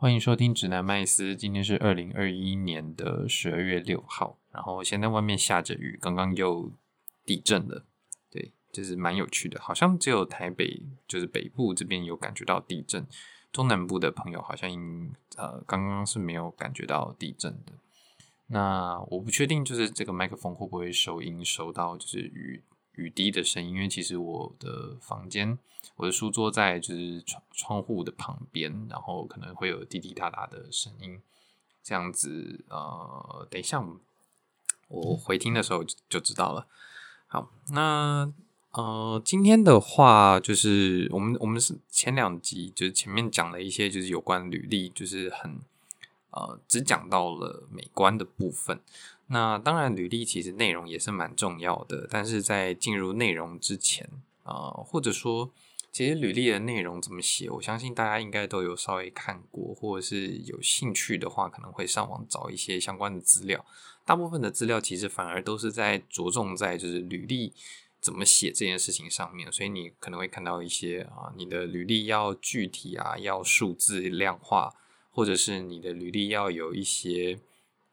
欢迎收听指南麦斯。今天是二零二一年的十二月六号，然后现在外面下着雨，刚刚又地震了。对，就是蛮有趣的，好像只有台北，就是北部这边有感觉到地震，中南部的朋友好像呃刚刚是没有感觉到地震的。那我不确定，就是这个麦克风会不会收音收到，就是雨。雨滴的声音，因为其实我的房间，我的书桌在就是窗窗户的旁边，然后可能会有滴滴答答的声音，这样子，呃，等一下我回听的时候就知道了。好，那呃，今天的话就是我们我们是前两集就是前面讲了一些就是有关履历，就是很呃只讲到了美观的部分。那当然，履历其实内容也是蛮重要的，但是在进入内容之前，啊、或者说，其实履历的内容怎么写，我相信大家应该都有稍微看过，或者是有兴趣的话，可能会上网找一些相关的资料。大部分的资料其实反而都是在着重在就是履历怎么写这件事情上面，所以你可能会看到一些啊，你的履历要具体啊，要数字量化，或者是你的履历要有一些。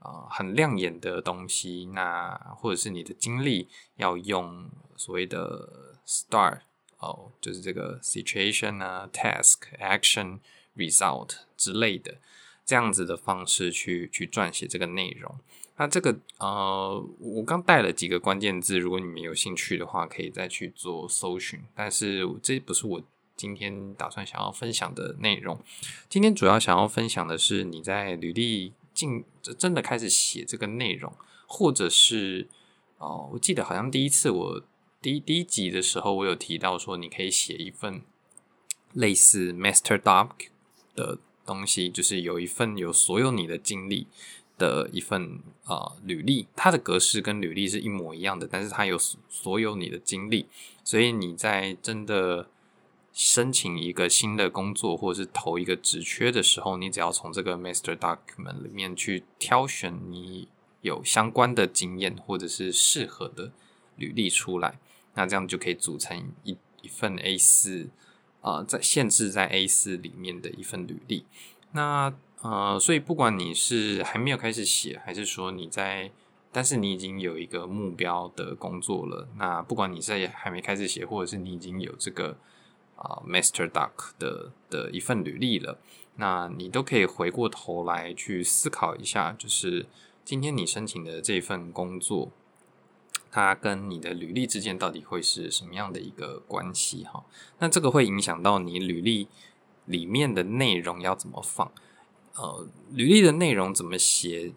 呃，很亮眼的东西，那或者是你的经历要用所谓的 STAR 哦，就是这个 situation 啊、task、action、result 之类的这样子的方式去去撰写这个内容。那这个呃，我刚带了几个关键字，如果你们有兴趣的话，可以再去做搜寻。但是这不是我今天打算想要分享的内容。今天主要想要分享的是你在履历。进真的开始写这个内容，或者是哦，我记得好像第一次我第一第一集的时候，我有提到说，你可以写一份类似 master doc 的东西，就是有一份有所有你的经历的一份啊、呃、履历，它的格式跟履历是一模一样的，但是它有所有你的经历，所以你在真的。申请一个新的工作，或者是投一个职缺的时候，你只要从这个 Master Document 里面去挑选你有相关的经验或者是适合的履历出来，那这样就可以组成一一份 A 四啊，在限制在 A 四里面的一份履历。那呃，所以不管你是还没有开始写，还是说你在，但是你已经有一个目标的工作了，那不管你在还没开始写，或者是你已经有这个。啊，Master Duck 的的一份履历了，那你都可以回过头来去思考一下，就是今天你申请的这份工作，它跟你的履历之间到底会是什么样的一个关系？哈，那这个会影响到你履历里面的内容要怎么放，呃，履历的内容怎么写？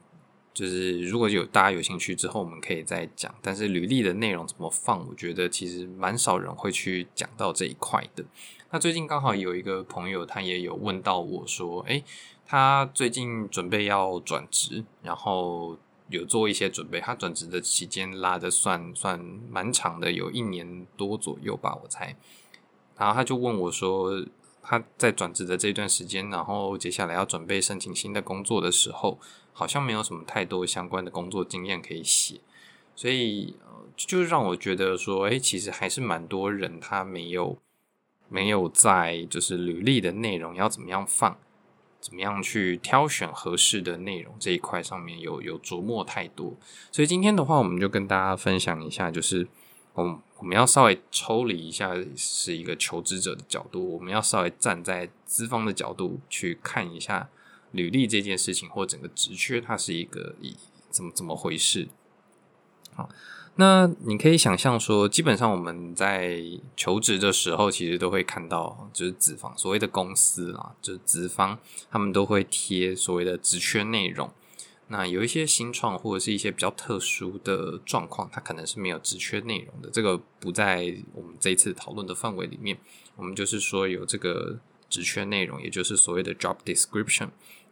就是如果有大家有兴趣之后，我们可以再讲。但是履历的内容怎么放，我觉得其实蛮少人会去讲到这一块的。那最近刚好有一个朋友，他也有问到我说：“诶，他最近准备要转职，然后有做一些准备。他转职的期间拉得算算蛮长的，有一年多左右吧，我猜。然后他就问我说，他在转职的这段时间，然后接下来要准备申请新的工作的时候。”好像没有什么太多相关的工作经验可以写，所以呃，就让我觉得说，哎，其实还是蛮多人他没有没有在就是履历的内容要怎么样放，怎么样去挑选合适的内容这一块上面有有琢磨太多。所以今天的话，我们就跟大家分享一下，就是我我们要稍微抽离一下，是一个求职者的角度，我们要稍微站在资方的角度去看一下。履历这件事情或整个职缺，它是一个以怎么怎么回事？好，那你可以想象说，基本上我们在求职的时候，其实都会看到，就是资方所谓的公司啊，就是资方他们都会贴所谓的职缺内容。那有一些新创或者是一些比较特殊的状况，它可能是没有职缺内容的。这个不在我们这一次讨论的范围里面。我们就是说有这个职缺内容，也就是所谓的 job description。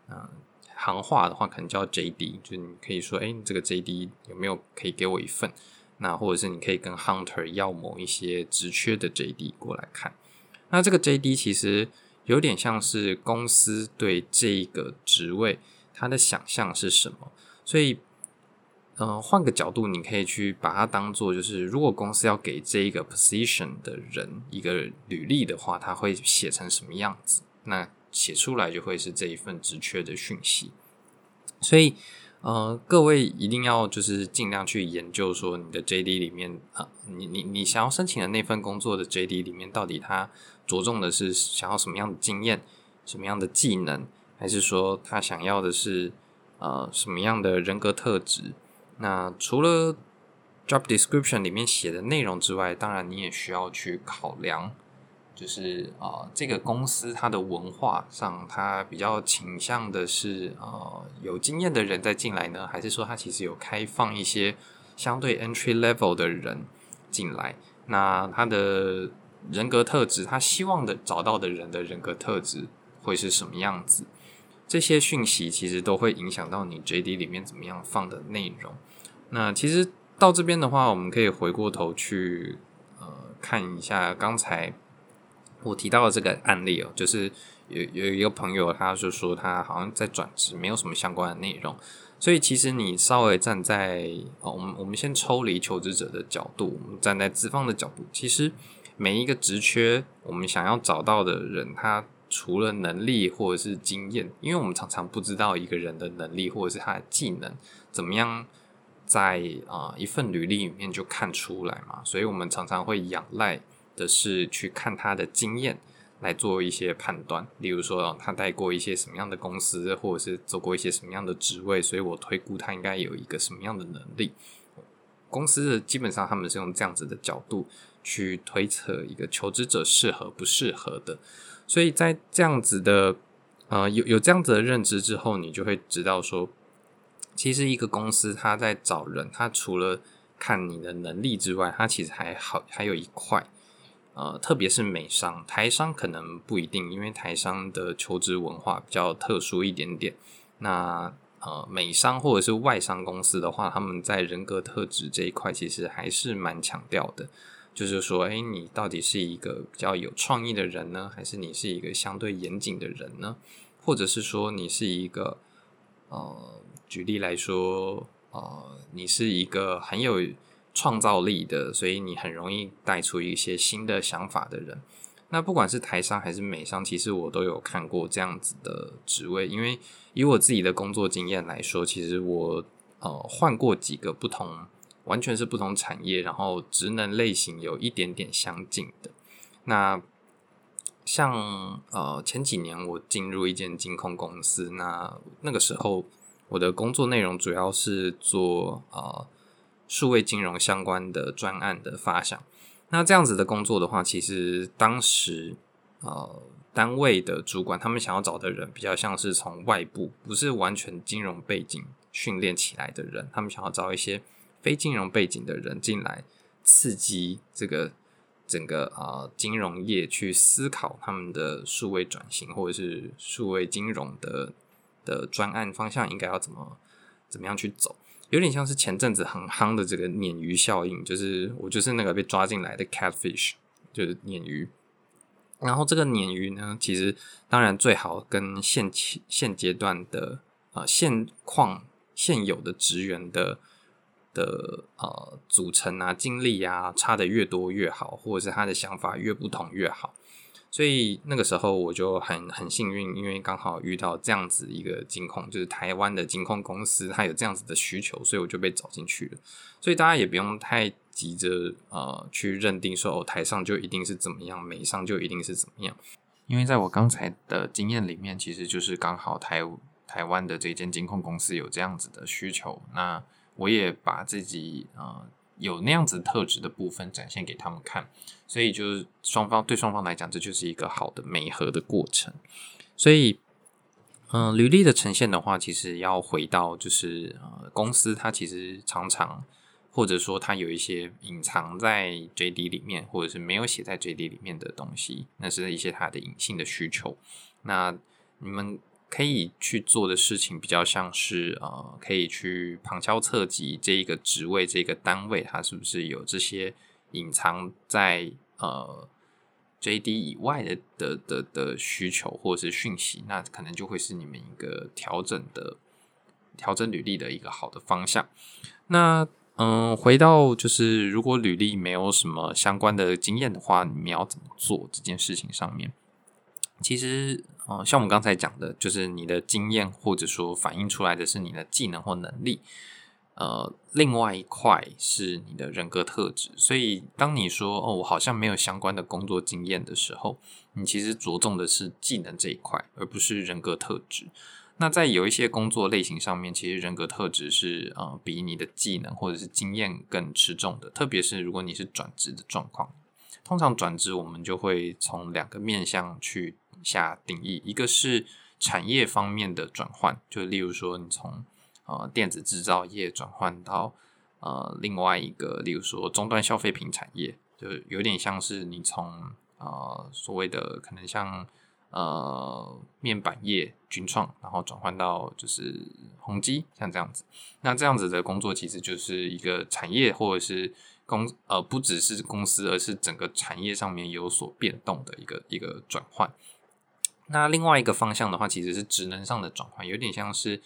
嗯，行话的话可能叫 JD，就你可以说，哎，这个 JD 有没有可以给我一份？那或者是你可以跟 Hunter 要某一些职缺的 JD 过来看。那这个 JD 其实有点像是公司对这个职位它的想象是什么，所以，呃，换个角度，你可以去把它当做就是，如果公司要给这一个 position 的人一个履历的话，它会写成什么样子？那写出来就会是这一份职缺的讯息。所以，呃，各位一定要就是尽量去研究说你的 JD 里面啊，你你你想要申请的那份工作的 JD 里面，到底它着重的是想要什么样的经验，什么样的技能，还是说他想要的是呃什么样的人格特质？那除了 job description 里面写的内容之外，当然你也需要去考量，就是啊、这个公司它的文化上，它比较倾向的是呃有经验的人再进来呢，还是说它其实有开放一些相对 entry level 的人进来？那他的人格特质，他希望的找到的人的人格特质会是什么样子？这些讯息其实都会影响到你 JD 里面怎么样放的内容。那其实到这边的话，我们可以回过头去呃看一下刚才我提到的这个案例哦，就是有有一个朋友，他就说他好像在转职，没有什么相关的内容。所以其实你稍微站在呃我们我们先抽离求职者的角度，我们站在资方的角度，其实每一个职缺，我们想要找到的人，他除了能力或者是经验，因为我们常常不知道一个人的能力或者是他的技能怎么样。在啊、一份履历里面就看出来嘛，所以我们常常会仰赖的是去看他的经验来做一些判断。例如说，他带过一些什么样的公司，或者是做过一些什么样的职位，所以我推估他应该有一个什么样的能力。公司基本上他们是用这样子的角度去推测一个求职者适合不适合的。所以在这样子的呃有有这样子的认知之后，你就会知道说。其实一个公司，他在找人，他除了看你的能力之外，他其实还好还有一块，呃，特别是美商、台商可能不一定，因为台商的求职文化比较特殊一点点。那呃，美商或者是外商公司的话，他们在人格特质这一块其实还是蛮强调的，就是说，哎，你到底是一个比较有创意的人呢，还是你是一个相对严谨的人呢？或者是说你是一个呃。举例来说，呃，你是一个很有创造力的，所以你很容易带出一些新的想法的人。那不管是台商还是美商，其实我都有看过这样子的职位。因为以我自己的工作经验来说，其实我呃换过几个不同，完全是不同产业，然后职能类型有一点点相近的。那像呃前几年我进入一间金控公司，那那个时候。我的工作内容主要是做呃数位金融相关的专案的发想。那这样子的工作的话，其实当时呃单位的主管他们想要找的人，比较像是从外部，不是完全金融背景训练起来的人，他们想要找一些非金融背景的人进来，刺激这个整个呃金融业去思考他们的数位转型，或者是数位金融的。的专案方向应该要怎么怎么样去走？有点像是前阵子很夯的这个鲶鱼效应，就是我就是那个被抓进来的 catfish，就是鲶鱼。然后这个鲶鱼呢，其实当然最好跟现现阶段的呃现况现有的职员的的呃组成啊、经历啊差的越多越好，或者是他的想法越不同越好。所以那个时候我就很很幸运，因为刚好遇到这样子一个金控，就是台湾的金控公司，它有这样子的需求，所以我就被找进去了。所以大家也不用太急着呃去认定说哦，台上就一定是怎么样，美上就一定是怎么样。因为在我刚才的经验里面，其实就是刚好台台湾的这间金控公司有这样子的需求，那我也把自己呃。有那样子特质的部分展现给他们看，所以就是双方对双方来讲，这就是一个好的美和的过程。所以，嗯、履历的呈现的话，其实要回到就是呃，公司它其实常常或者说它有一些隐藏在 JD 里面，或者是没有写在 JD 里面的东西，那是一些它的隐性的需求。那你们。可以去做的事情比较像是呃，可以去旁敲侧击这一个职位这个单位，它是不是有这些隐藏在呃 JD 以外的的的的需求或者是讯息，那可能就会是你们一个调整的调整履历的一个好的方向。那嗯、回到就是如果履历没有什么相关的经验的话，你们要怎么做这件事情上面？其实，呃，像我们刚才讲的，就是你的经验，或者说反映出来的是你的技能或能力。呃，另外一块是你的人格特质。所以，当你说“哦，我好像没有相关的工作经验”的时候，你其实着重的是技能这一块，而不是人格特质。那在有一些工作类型上面，其实人格特质是呃比你的技能或者是经验更吃重的。特别是如果你是转职的状况，通常转职我们就会从两个面向去。下定义，一个是产业方面的转换，就例如说你从呃电子制造业转换到呃另外一个，例如说终端消费品产业，就有点像是你从呃所谓的可能像呃面板业军创，然后转换到就是宏基，像这样子。那这样子的工作其实就是一个产业或者是公呃不只是公司，而是整个产业上面有所变动的一个一个转换。那另外一个方向的话，其实是职能上的转换，有点像是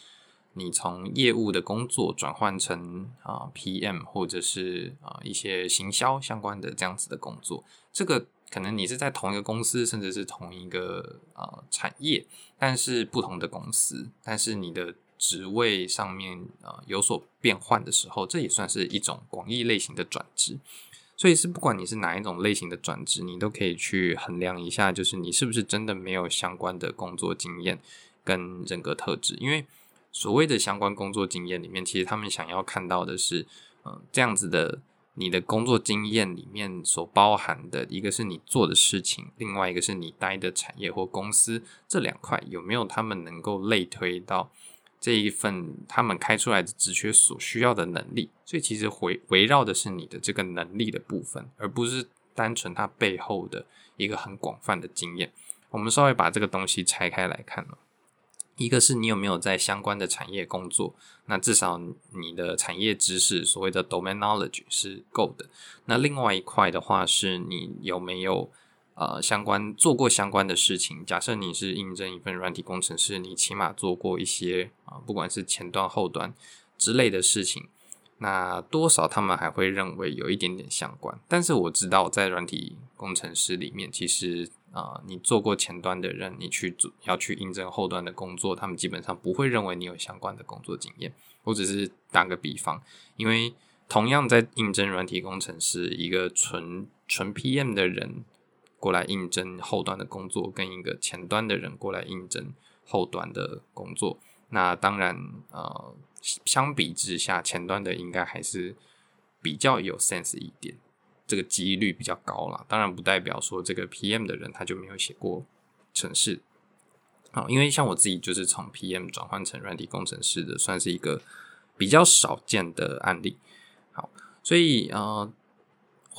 你从业务的工作转换成啊、PM 或者是啊、一些行销相关的这样子的工作。这个可能你是在同一个公司，甚至是同一个啊、呃、产业，但是不同的公司，但是你的职位上面啊、有所变换的时候，这也算是一种广义类型的转职。所以是不管你是哪一种类型的转职，你都可以去衡量一下，就是你是不是真的没有相关的工作经验跟人格特质。因为所谓的相关工作经验里面，其实他们想要看到的是，嗯，这样子的你的工作经验里面所包含的一个是你做的事情，另外一个是你待的产业或公司，这两块有没有他们能够类推到。这一份他们开出来的职缺所需要的能力，所以其实围围绕的是你的这个能力的部分，而不是单纯它背后的一个很广泛的经验。我们稍微把这个东西拆开来看，一个是你有没有在相关的产业工作，那至少你的产业知识，所谓的 domain knowledge 是够的。那另外一块的话，是你有没有。呃，相关做过相关的事情。假设你是应征一份软体工程师，你起码做过一些啊、不管是前端、后端之类的事情，那多少他们还会认为有一点点相关。但是我知道，在软体工程师里面，其实啊、你做过前端的人，你去做要去应征后端的工作，他们基本上不会认为你有相关的工作经验。我只是打个比方，因为同样在应征软体工程师，一个纯纯 PM 的人。过来应征后端的工作，跟一个前端的人过来应征后端的工作，那当然，呃，相比之下，前端的应该还是比较有 sense 一点，这个几率比较高啦。当然，不代表说这个 PM 的人他就没有写过程式。好，因为像我自己就是从 PM 转换成软体工程师的，算是一个比较少见的案例。好，所以呃。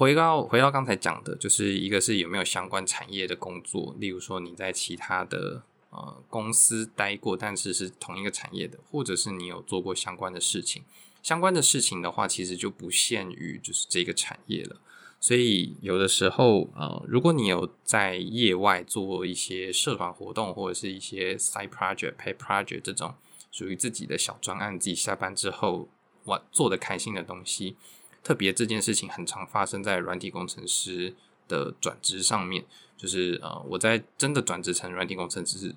回到回到刚才讲的，就是一个是有没有相关产业的工作，例如说你在其他的呃公司待过，但是是同一个产业的，或者是你有做过相关的事情。相关的事情的话，其实就不限于就是这个产业了。所以有的时候，呃，如果你有在业外做一些社团活动，或者是一些 side project、pay project 这种属于自己的小专案，自己下班之后玩做的开心的东西。特别这件事情很常发生在软体工程师的转职上面，就是呃，我在真的转职成软体工程师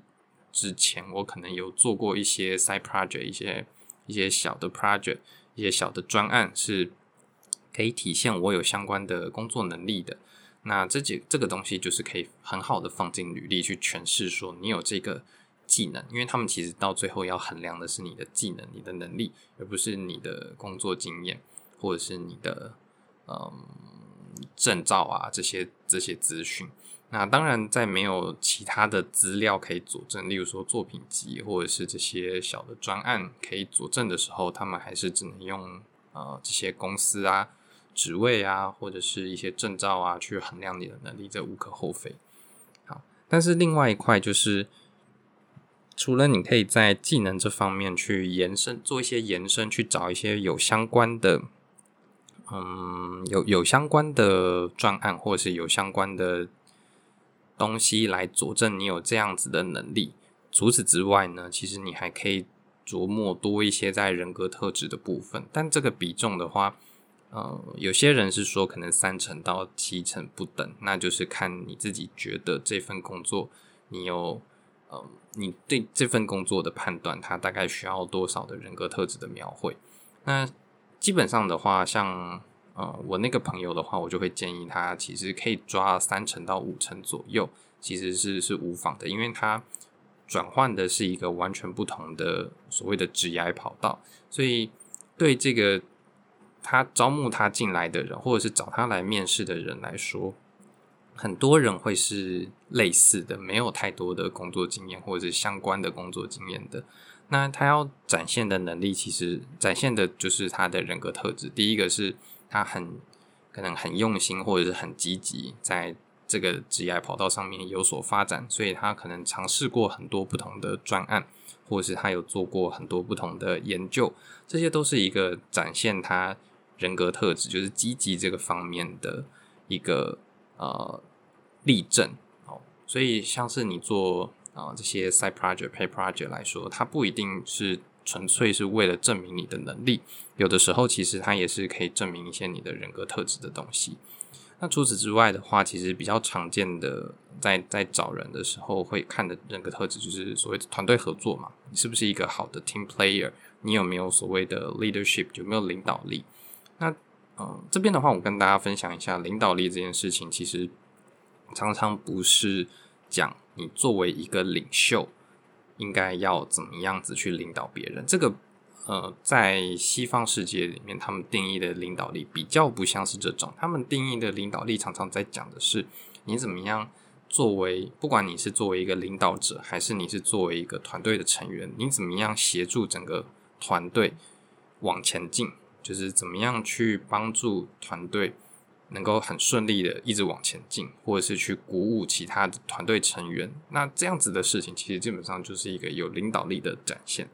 之前，我可能有做过一些 side project，一些一些小的 project，一些小的专案，是可以体现我有相关的工作能力的。那这几这个东西就是可以很好的放进履历去诠释说你有这个技能，因为他们其实到最后要衡量的是你的技能、你的能力，而不是你的工作经验。或者是你的嗯证照啊，这些这些资讯，那当然在没有其他的资料可以佐证，例如说作品集或者是这些小的专案可以佐证的时候，他们还是只能用呃这些公司啊、职位啊或者是一些证照啊去衡量你的能力，这无可厚非。好，但是另外一块就是，除了你可以在技能这方面去延伸，做一些延伸，去找一些有相关的。嗯，有有相关的专案，或者是有相关的东西来佐证你有这样子的能力。除此之外呢，其实你还可以琢磨多一些在人格特质的部分。但这个比重的话，呃，有些人是说可能三成到七成不等，那就是看你自己觉得这份工作你有呃，你对这份工作的判断，它大概需要多少的人格特质的描绘？那基本上的话，像呃我那个朋友的话，我就会建议他其实可以抓三成到五成左右，其实是是无妨的，因为他转换的是一个完全不同的所谓的职业跑道，所以对这个他招募他进来的人，或者是找他来面试的人来说。很多人会是类似的，没有太多的工作经验或者是相关的工作经验的。那他要展现的能力，其实展现的就是他的人格特质。第一个是他很可能很用心，或者是很积极，在这个职业跑道上面有所发展，所以他可能尝试过很多不同的专案，或者是他有做过很多不同的研究，这些都是一个展现他人格特质，就是积极这个方面的一个。呃，例证哦，所以像是你做啊、呃、这些 side project、pay project 来说，它不一定是纯粹是为了证明你的能力，有的时候其实它也是可以证明一些你的人格特质的东西。那除此之外的话，其实比较常见的在在找人的时候会看的人格特质，就是所谓的团队合作嘛，你是不是一个好的 team player？你有没有所谓的 leadership？有没有领导力？那嗯，这边的话，我跟大家分享一下领导力这件事情。其实常常不是讲你作为一个领袖应该要怎么样子去领导别人。这个呃，在西方世界里面，他们定义的领导力比较不像是这种。他们定义的领导力常常在讲的是你怎么样作为，不管你是作为一个领导者，还是你是作为一个团队的成员，你怎么样协助整个团队往前进。就是怎么样去帮助团队能够很顺利的一直往前进，或者是去鼓舞其他的团队成员。那这样子的事情，其实基本上就是一个有领导力的展现。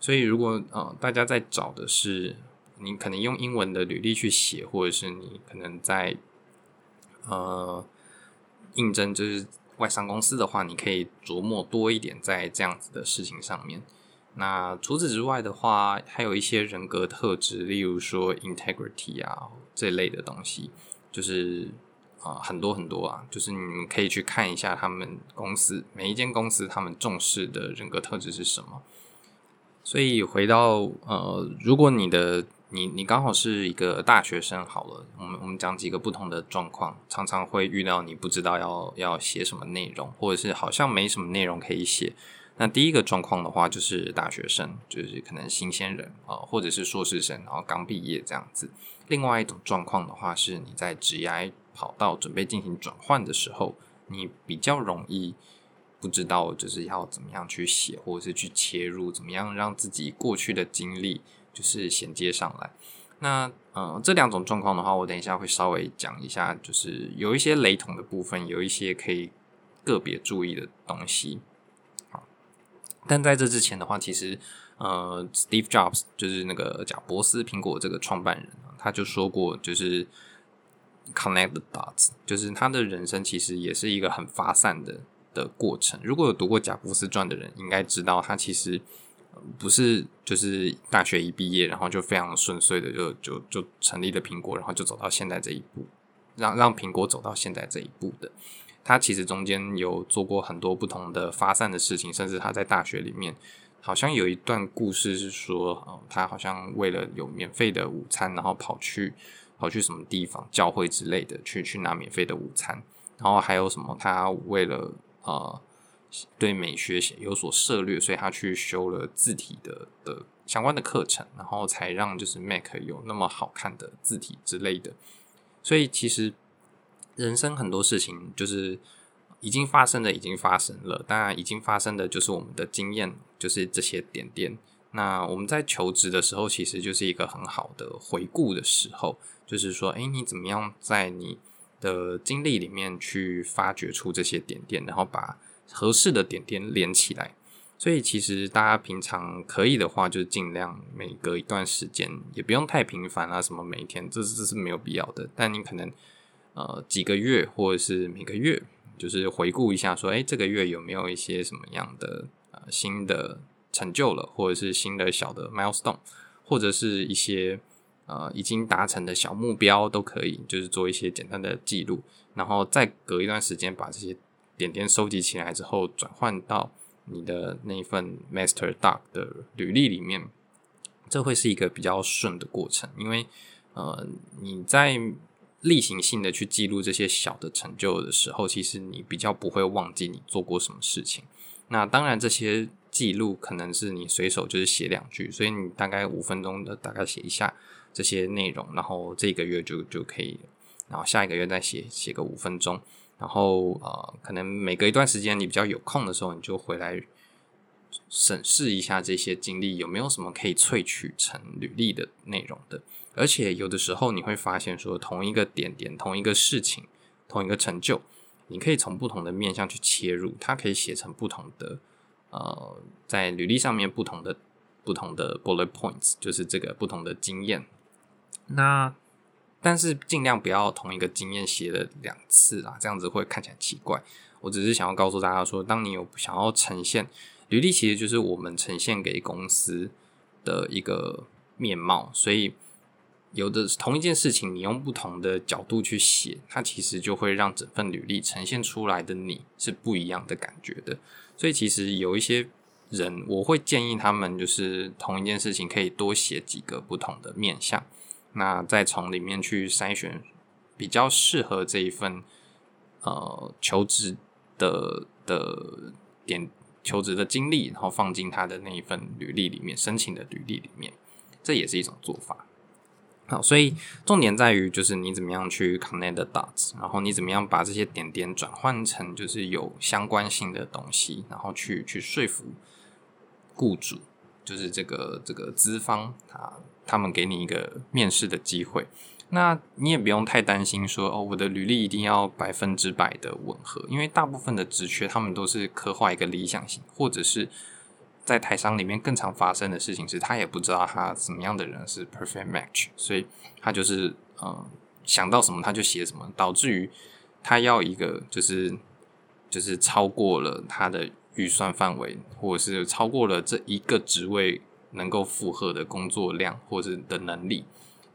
所以，如果呃大家在找的是你可能用英文的履历去写，或者是你可能在呃应征就是外商公司的话，你可以琢磨多一点在这样子的事情上面。那除此之外的话，还有一些人格特质，例如说 integrity 啊这类的东西，就是啊、很多很多啊，就是你们可以去看一下他们公司每一间公司他们重视的人格特质是什么。所以回到呃，如果你的你你刚好是一个大学生，好了，我们我们讲几个不同的状况，常常会遇到你不知道要要写什么内容，或者是好像没什么内容可以写。那第一个状况的话，就是大学生，就是可能新鲜人啊，或者是硕士生，然后刚毕业这样子。另外一种状况的话，是你在职涯跑道准备进行转换的时候，你比较容易不知道就是要怎么样去写，或者是去切入，怎么样让自己过去的经历就是衔接上来。那嗯，这两种状况的话，我等一下会稍微讲一下，就是有一些雷同的部分，有一些可以个别注意的东西。但在这之前的话，其实，呃，Steve Jobs 就是那个贾伯斯，苹果这个创办人，他就说过，就是 connect the dots，就是他的人生其实也是一个很发散的的过程。如果有读过贾伯斯传的人，应该知道他其实不是就是大学一毕业，然后就非常顺遂的就就就成立了苹果，然后就走到现在这一步，让让苹果走到现在这一步的。他其实中间有做过很多不同的发散的事情，甚至他在大学里面好像有一段故事是说，哦，他好像为了有免费的午餐，然后跑去跑去什么地方教会之类的，去去拿免费的午餐，然后还有什么他为了呃对美学有所涉猎，所以他去修了字体的的相关的课程，然后才让就是 Mac 有那么好看的字体之类的，所以其实。人生很多事情就是已经发生的，已经发生了。当然，已经发生的就是我们的经验，就是这些点点。那我们在求职的时候，其实就是一个很好的回顾的时候，就是说，诶，你怎么样在你的经历里面去发掘出这些点点，然后把合适的点点连起来。所以，其实大家平常可以的话，就尽量每隔一段时间，也不用太频繁啊，什么每天，这这是没有必要的。但你可能。呃，几个月或者是每个月，就是回顾一下，说，哎，这个月有没有一些什么样的呃新的成就了，或者是新的小的 milestone，或者是一些呃已经达成的小目标都可以，就是做一些简单的记录，然后再隔一段时间把这些点点收集起来之后，转换到你的那一份 Master Doc 的履历里面，这会是一个比较顺的过程，因为呃你在例行性的去记录这些小的成就的时候，其实你比较不会忘记你做过什么事情。那当然，这些记录可能是你随手就是写两句，所以你大概五分钟的大概写一下这些内容，然后这个月就就可以，然后下一个月再写写个五分钟，然后呃，可能每隔一段时间你比较有空的时候，你就回来审视一下这些经历有没有什么可以萃取成履历的内容的。而且有的时候你会发现说，同一个点点，同一个事情，同一个成就，你可以从不同的面向去切入，它可以写成不同的，呃，在履历上面不同的不同的 bullet points，就是这个不同的经验。那但是尽量不要同一个经验写了两次啊，这样子会看起来奇怪。我只是想要告诉大家说，当你有想要呈现履历，其实就是我们呈现给公司的一个面貌，所以。有的同一件事情，你用不同的角度去写，它其实就会让整份履历呈现出来的你是不一样的感觉的。所以其实有一些人，我会建议他们就是同一件事情可以多写几个不同的面向，那再从里面去筛选比较适合这一份呃求职的的点求职的经历，然后放进他的那一份履历里面，申请的履历里面，这也是一种做法。好，所以重点在于就是你怎么样去 connect the dots，然后你怎么样把这些点点转换成就是有相关性的东西，然后去去说服雇主，就是这个这个资方啊，他们给你一个面试的机会。那你也不用太担心说哦，我的履历一定要百分之百的吻合，因为大部分的职缺他们都是刻画一个理想型，或者是。在台商里面更常发生的事情是，他也不知道他什么样的人是 perfect match，所以他就是呃想到什么他就写什么，导致于他要一个就是就是超过了他的预算范围，或者是超过了这一个职位能够负荷的工作量或者是的能力，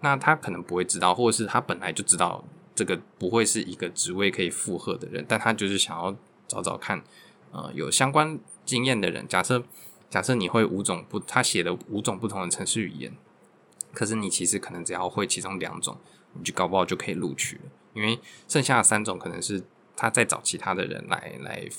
那他可能不会知道，或者是他本来就知道这个不会是一个职位可以负荷的人，但他就是想要找找看，呃，有相关经验的人，假设。假设你会五种不，他写了五种不同的程式语言，可是你其实可能只要会其中两种，你就搞不好就可以录取了。因为剩下的三种可能是他再找其他的人来来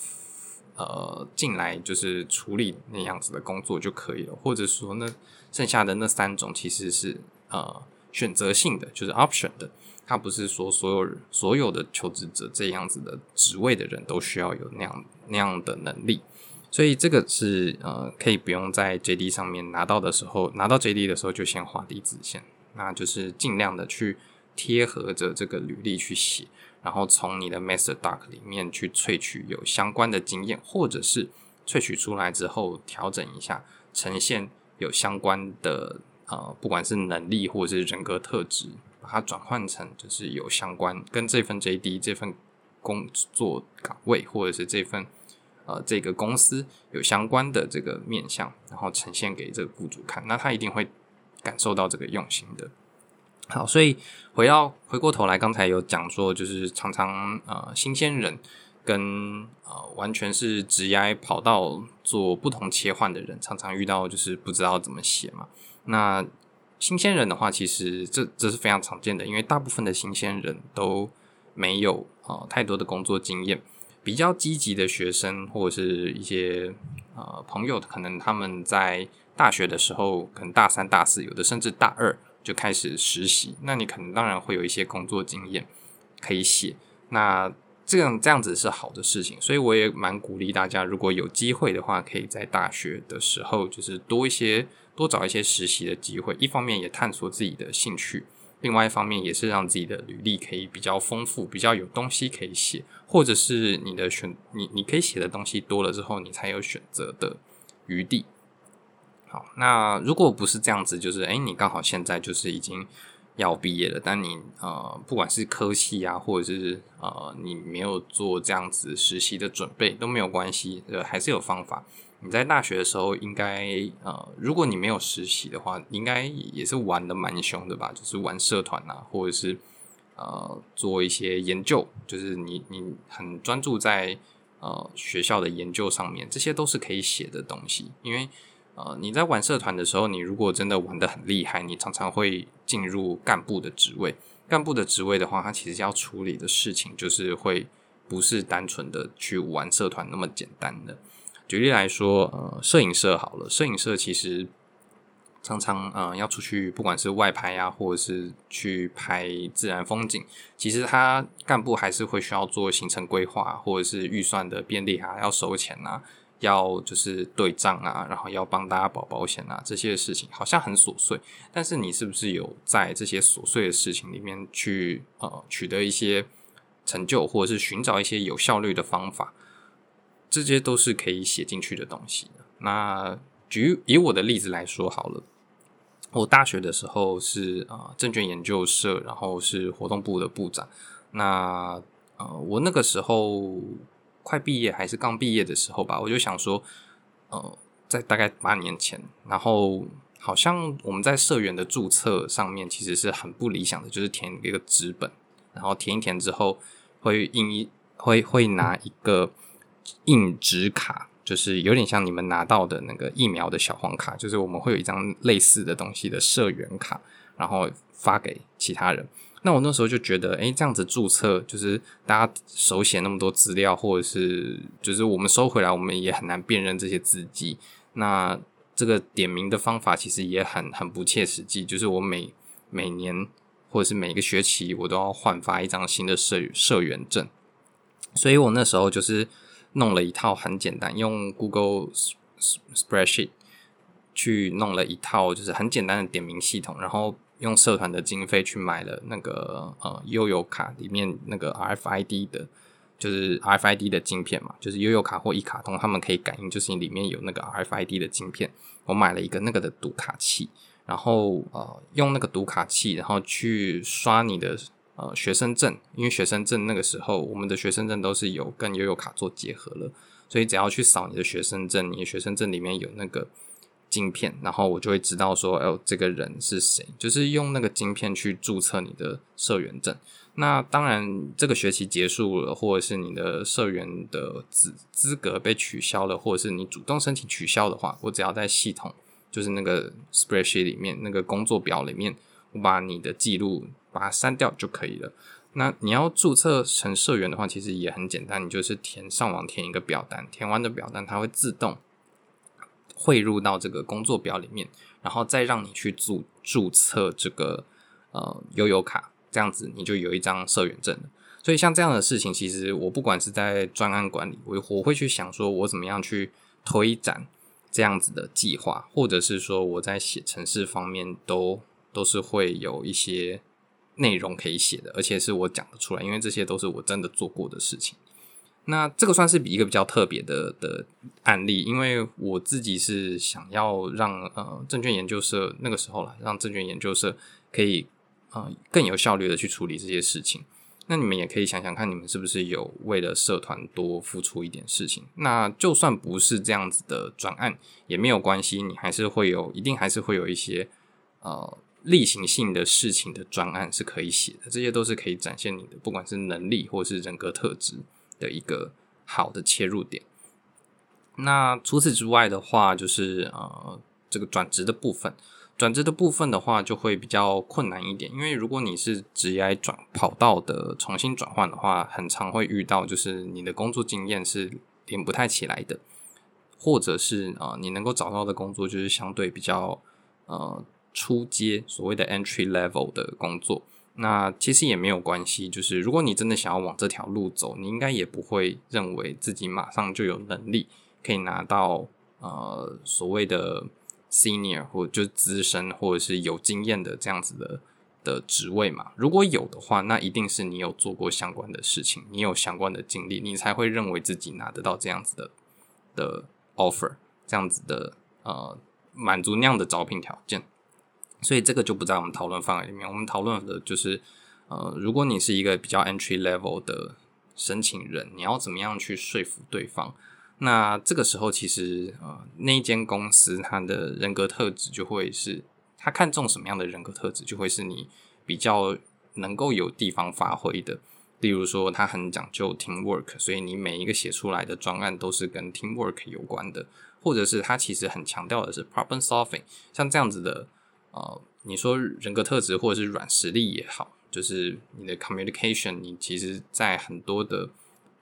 呃进来，就是处理那样子的工作就可以了。或者说呢，剩下的那三种其实是呃选择性的，就是 option 的，他不是说所有所有的求职者这样子的职位的人都需要有那样那样的能力。所以这个是呃，可以不用在 JD 上面拿到的时候，拿到 JD 的时候就先画地自限，那就是尽量的去贴合着这个履历去写，然后从你的 Master Doc 里面去萃取有相关的经验，或者是萃取出来之后调整一下，呈现有相关的呃，不管是能力或者是人格特质，把它转换成就是有相关跟这份 JD 这份工作岗位或者是这份。呃，这个公司有相关的这个面向，然后呈现给这个雇主看，那他一定会感受到这个用心的。好，所以回到回过头来，刚才有讲说，就是常常呃新鲜人跟呃完全是职业跑道做不同切换的人，常常遇到就是不知道怎么写嘛。那新鲜人的话，其实这这是非常常见的，因为大部分的新鲜人都没有呃太多的工作经验。比较积极的学生或者是一些呃朋友，可能他们在大学的时候，可能大三、大四，有的甚至大二就开始实习。那你可能当然会有一些工作经验可以写。那这样这样子是好的事情，所以我也蛮鼓励大家，如果有机会的话，可以在大学的时候就是多一些多找一些实习的机会，一方面也探索自己的兴趣。另外一方面，也是让自己的履历可以比较丰富，比较有东西可以写，或者是你的选你你可以写的东西多了之后，你才有选择的余地。好，那如果不是这样子，就是诶，你刚好现在就是已经要毕业了，但你呃，不管是科系啊，或者是呃，你没有做这样子实习的准备都没有关系，呃，还是有方法。你在大学的时候，应该呃，如果你没有实习的话，应该也是玩的蛮凶的吧？就是玩社团啊，或者是呃做一些研究，就是你你很专注在呃学校的研究上面，这些都是可以写的东西。因为呃你在玩社团的时候，你如果真的玩的很厉害，你常常会进入干部的职位。干部的职位的话，他其实要处理的事情就是会不是单纯的去玩社团那么简单的。举例来说，呃，摄影社好了，摄影社其实常常呃要出去，不管是外拍呀、啊，或者是去拍自然风景，其实他干部还是会需要做行程规划，或者是预算的便利啊，要收钱啊，要就是对账啊，然后要帮大家保保险啊，这些事情好像很琐碎，但是你是不是有在这些琐碎的事情里面去呃取得一些成就，或者是寻找一些有效率的方法？这些都是可以写进去的东西。那举以我的例子来说好了，我大学的时候是啊、呃、证券研究社，然后是活动部的部长。那呃，我那个时候快毕业还是刚毕业的时候吧，我就想说，呃，在大概八年前，然后好像我们在社员的注册上面其实是很不理想的，就是填一个纸本，然后填一填之后会印一会会拿一个。印纸卡就是有点像你们拿到的那个疫苗的小黄卡，就是我们会有一张类似的东西的社员卡，然后发给其他人。那我那时候就觉得，诶，这样子注册就是大家手写那么多资料，或者是就是我们收回来，我们也很难辨认这些字迹。那这个点名的方法其实也很很不切实际，就是我每每年或者是每个学期，我都要换发一张新的社社员证。所以我那时候就是。弄了一套很简单，用 Google Spreadsheet 去弄了一套，就是很简单的点名系统，然后用社团的经费去买了那个呃悠游卡里面那个 RFID 的，就是 RFID 的晶片嘛，就是悠游卡或一卡通，他们可以感应，就是你里面有那个 RFID 的晶片。我买了一个那个的读卡器，然后呃用那个读卡器，然后去刷你的。呃，学生证，因为学生证那个时候，我们的学生证都是有跟悠游卡做结合了，所以只要去扫你的学生证，你的学生证里面有那个晶片，然后我就会知道说，哦，这个人是谁，就是用那个晶片去注册你的社员证。那当然，这个学期结束了，或者是你的社员的资资格被取消了，或者是你主动申请取消的话，我只要在系统，就是那个 spreadsheet 里面那个工作表里面，我把你的记录。把它删掉就可以了。那你要注册成社员的话，其实也很简单，你就是填上网填一个表单，填完的表单它会自动汇入到这个工作表里面，然后再让你去注注册这个呃悠游卡，这样子你就有一张社员证了。所以像这样的事情，其实我不管是在专案管理，我我会去想说我怎么样去推展这样子的计划，或者是说我在写程式方面都都是会有一些。内容可以写的，而且是我讲得出来，因为这些都是我真的做过的事情。那这个算是比一个比较特别的的案例，因为我自己是想要让呃证券研究社那个时候了，让证券研究社可以呃更有效率的去处理这些事情。那你们也可以想想看，你们是不是有为了社团多付出一点事情？那就算不是这样子的专案也没有关系，你还是会有，一定还是会有一些呃。例行性的事情的专案是可以写的，这些都是可以展现你的，不管是能力或是人格特质的一个好的切入点。那除此之外的话，就是呃，这个转职的部分，转职的部分的话就会比较困难一点，因为如果你是职业转跑道的重新转换的话，很常会遇到就是你的工作经验是连不太起来的，或者是呃，你能够找到的工作就是相对比较呃。初阶所谓的 entry level 的工作，那其实也没有关系。就是如果你真的想要往这条路走，你应该也不会认为自己马上就有能力可以拿到呃所谓的 senior 或就资深或者是有经验的这样子的的职位嘛。如果有的话，那一定是你有做过相关的事情，你有相关的经历，你才会认为自己拿得到这样子的的 offer，这样子的呃满足那样的招聘条件。所以这个就不在我们讨论范围里面。我们讨论的就是，呃，如果你是一个比较 entry level 的申请人，你要怎么样去说服对方？那这个时候，其实呃，那间公司它的人格特质就会是，他看中什么样的人格特质，就会是你比较能够有地方发挥的。例如说，他很讲究 teamwork，所以你每一个写出来的专案都是跟 teamwork 有关的，或者是他其实很强调的是 problem solving，像这样子的，呃，你说人格特质或者是软实力也好，就是你的 communication，你其实在很多的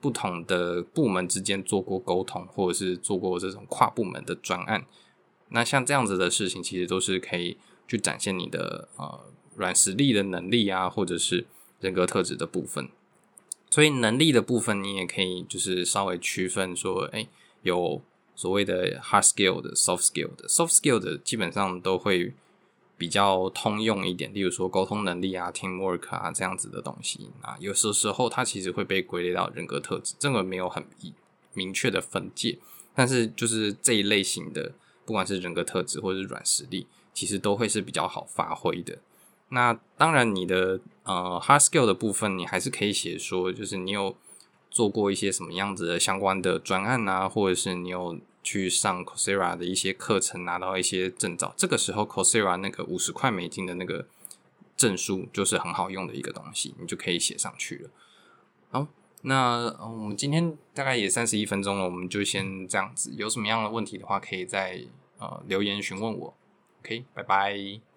不同的部门之间做过沟通，或者是做过这种跨部门的专案，那像这样子的事情，其实都是可以去展现你的呃软实力的能力啊，或者是人格特质的部分。所以能力的部分，你也可以就是稍微区分说，哎，有所谓的 hard skill 的，soft skill 的，soft skill 的基本上都会比较通用一点，例如说沟通能力啊，teamwork 啊这样子的东西啊，有时时候它其实会被归类到人格特质，这个没有很明确的分界，但是就是这一类型的，不管是人格特质或者是软实力，其实都会是比较好发挥的。那当然，你的呃 hard skill 的部分，你还是可以写说，就是你有做过一些什么样子的相关的专案啊，或者是你有去上 Coursera 的一些课程，拿到一些证照。这个时候 Coursera 那个五十块美金的那个证书，就是很好用的一个东西，你就可以写上去了。好，那我们今天大概也三十一分钟了，我们就先这样子。有什么样的问题的话，可以在呃留言询问我。OK，拜拜。